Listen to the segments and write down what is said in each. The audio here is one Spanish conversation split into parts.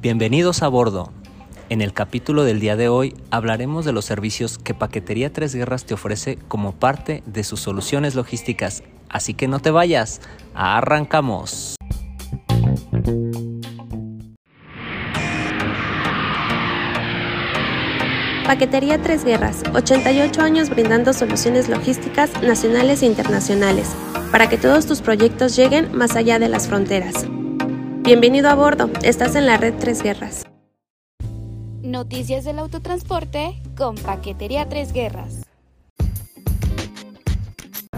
Bienvenidos a bordo. En el capítulo del día de hoy hablaremos de los servicios que Paquetería Tres Guerras te ofrece como parte de sus soluciones logísticas. Así que no te vayas, arrancamos. Paquetería Tres Guerras, 88 años brindando soluciones logísticas nacionales e internacionales, para que todos tus proyectos lleguen más allá de las fronteras. Bienvenido a bordo, estás en la red Tres Guerras. Noticias del autotransporte con Paquetería Tres Guerras.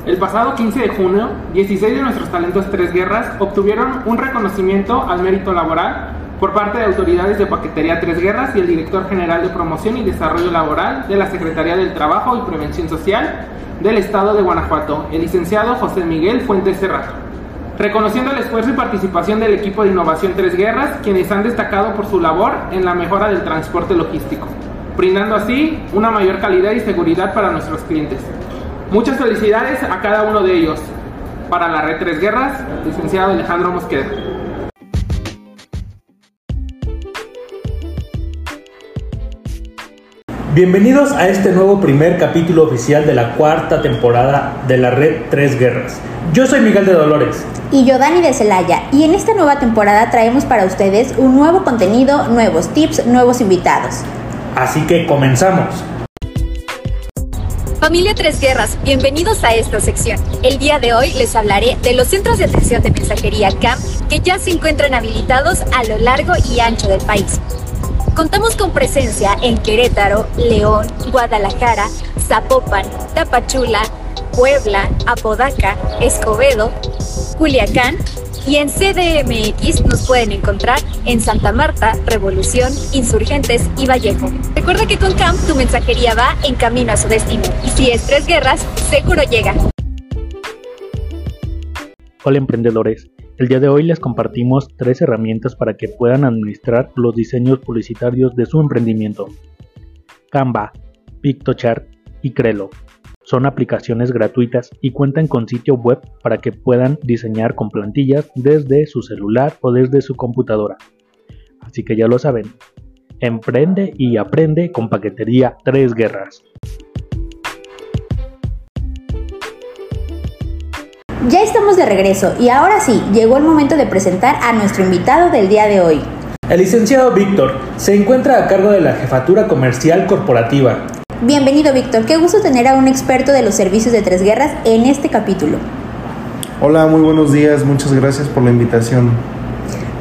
El pasado 15 de junio, 16 de nuestros talentos Tres Guerras obtuvieron un reconocimiento al mérito laboral por parte de autoridades de Paquetería Tres Guerras y el director general de Promoción y Desarrollo Laboral de la Secretaría del Trabajo y Prevención Social del Estado de Guanajuato, el licenciado José Miguel Fuentes Serrato. Reconociendo el esfuerzo y participación del equipo de Innovación Tres Guerras, quienes han destacado por su labor en la mejora del transporte logístico, brindando así una mayor calidad y seguridad para nuestros clientes. Muchas felicidades a cada uno de ellos. Para la Red Tres Guerras, licenciado Alejandro Mosqueda. Bienvenidos a este nuevo primer capítulo oficial de la cuarta temporada de la red Tres Guerras. Yo soy Miguel de Dolores. Y yo Dani de Celaya. Y en esta nueva temporada traemos para ustedes un nuevo contenido, nuevos tips, nuevos invitados. Así que comenzamos. Familia Tres Guerras, bienvenidos a esta sección. El día de hoy les hablaré de los centros de atención de mensajería CAM que ya se encuentran habilitados a lo largo y ancho del país. Contamos con presencia en Querétaro, León, Guadalajara, Zapopan, Tapachula, Puebla, Apodaca, Escobedo, Culiacán y en CDMX nos pueden encontrar en Santa Marta, Revolución, Insurgentes y Vallejo. Recuerda que con CAM tu mensajería va en camino a su destino y si es tres guerras, seguro llega. Hola emprendedores, el día de hoy les compartimos tres herramientas para que puedan administrar los diseños publicitarios de su emprendimiento. Canva, PictoChart y Crelo. Son aplicaciones gratuitas y cuentan con sitio web para que puedan diseñar con plantillas desde su celular o desde su computadora. Así que ya lo saben, emprende y aprende con paquetería Tres Guerras. Ya estamos de regreso y ahora sí, llegó el momento de presentar a nuestro invitado del día de hoy. El licenciado Víctor se encuentra a cargo de la Jefatura Comercial Corporativa. Bienvenido Víctor, qué gusto tener a un experto de los servicios de Tres Guerras en este capítulo. Hola, muy buenos días, muchas gracias por la invitación.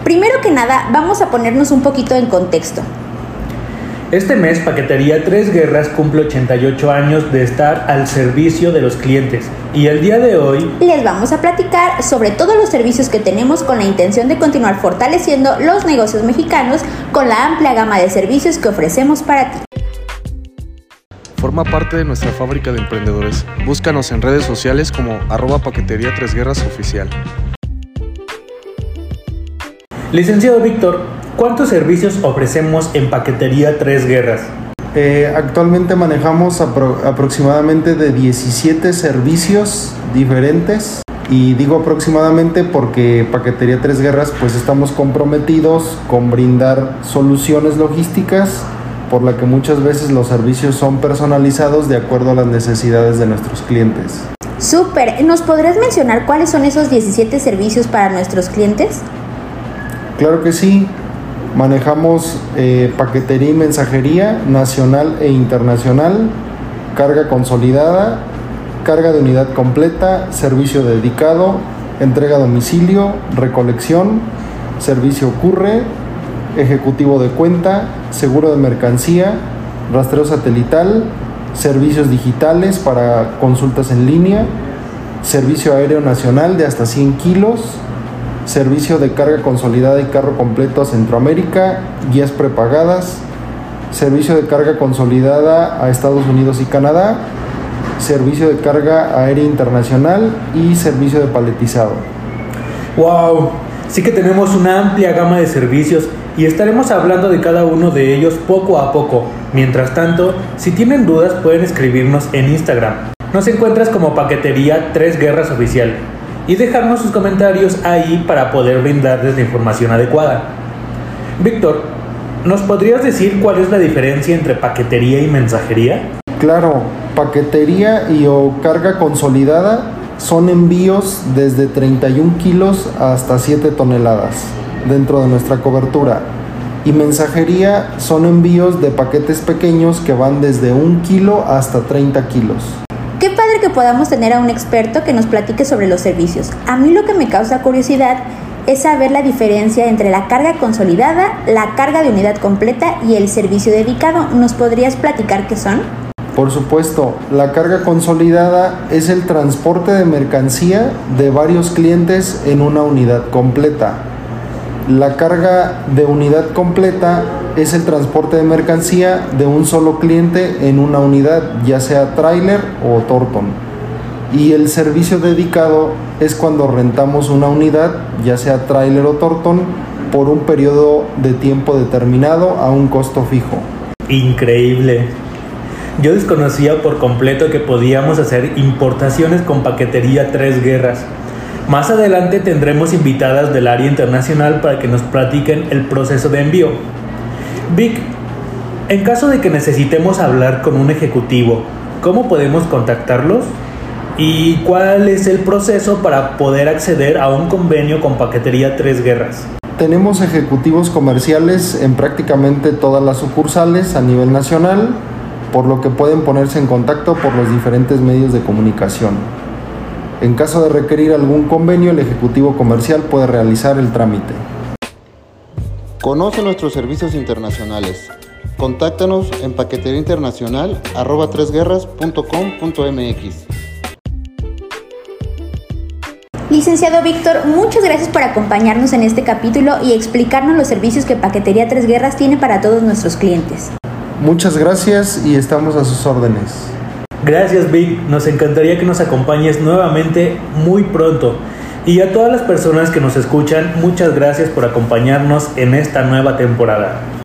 Primero que nada, vamos a ponernos un poquito en contexto. Este mes Paquetería Tres Guerras cumple 88 años de estar al servicio de los clientes y el día de hoy les vamos a platicar sobre todos los servicios que tenemos con la intención de continuar fortaleciendo los negocios mexicanos con la amplia gama de servicios que ofrecemos para ti. Forma parte de nuestra fábrica de emprendedores. Búscanos en redes sociales como arroba paquetería tres guerras oficial. Licenciado Víctor, ¿cuántos servicios ofrecemos en Paquetería Tres Guerras? Eh, actualmente manejamos apro aproximadamente de 17 servicios diferentes y digo aproximadamente porque Paquetería Tres Guerras pues estamos comprometidos con brindar soluciones logísticas por la que muchas veces los servicios son personalizados de acuerdo a las necesidades de nuestros clientes. Súper, ¿nos podrías mencionar cuáles son esos 17 servicios para nuestros clientes? Claro que sí. Manejamos eh, paquetería y mensajería nacional e internacional, carga consolidada, carga de unidad completa, servicio dedicado, entrega a domicilio, recolección, servicio ocurre, ejecutivo de cuenta, seguro de mercancía, rastreo satelital, servicios digitales para consultas en línea, servicio aéreo nacional de hasta 100 kilos, servicio de carga consolidada y carro completo a Centroamérica, guías prepagadas, servicio de carga consolidada a Estados Unidos y Canadá, servicio de carga aérea internacional y servicio de paletizado. ¡Wow! Sí que tenemos una amplia gama de servicios y estaremos hablando de cada uno de ellos poco a poco. Mientras tanto, si tienen dudas pueden escribirnos en Instagram. Nos encuentras como Paquetería Tres Guerras Oficial. Y dejarnos sus comentarios ahí para poder brindarles la información adecuada. Víctor, ¿nos podrías decir cuál es la diferencia entre paquetería y mensajería? Claro, paquetería y o carga consolidada son envíos desde 31 kilos hasta 7 toneladas dentro de nuestra cobertura. Y mensajería son envíos de paquetes pequeños que van desde 1 kilo hasta 30 kilos. Que podamos tener a un experto que nos platique sobre los servicios. A mí lo que me causa curiosidad es saber la diferencia entre la carga consolidada, la carga de unidad completa y el servicio dedicado. ¿Nos podrías platicar qué son? Por supuesto, la carga consolidada es el transporte de mercancía de varios clientes en una unidad completa. La carga de unidad completa es el transporte de mercancía de un solo cliente en una unidad, ya sea tráiler o torton. Y el servicio dedicado es cuando rentamos una unidad, ya sea tráiler o torton, por un periodo de tiempo determinado a un costo fijo. Increíble. Yo desconocía por completo que podíamos hacer importaciones con paquetería Tres Guerras. Más adelante tendremos invitadas del área internacional para que nos platiquen el proceso de envío. Vic, en caso de que necesitemos hablar con un ejecutivo, ¿cómo podemos contactarlos? ¿Y cuál es el proceso para poder acceder a un convenio con Paquetería Tres Guerras? Tenemos ejecutivos comerciales en prácticamente todas las sucursales a nivel nacional por lo que pueden ponerse en contacto por los diferentes medios de comunicación. En caso de requerir algún convenio, el Ejecutivo Comercial puede realizar el trámite. Conoce nuestros servicios internacionales. Contáctanos en paqueteriainternacional.com.mx. Licenciado Víctor, muchas gracias por acompañarnos en este capítulo y explicarnos los servicios que Paquetería Tres Guerras tiene para todos nuestros clientes. Muchas gracias y estamos a sus órdenes. Gracias Vic, nos encantaría que nos acompañes nuevamente muy pronto. Y a todas las personas que nos escuchan, muchas gracias por acompañarnos en esta nueva temporada.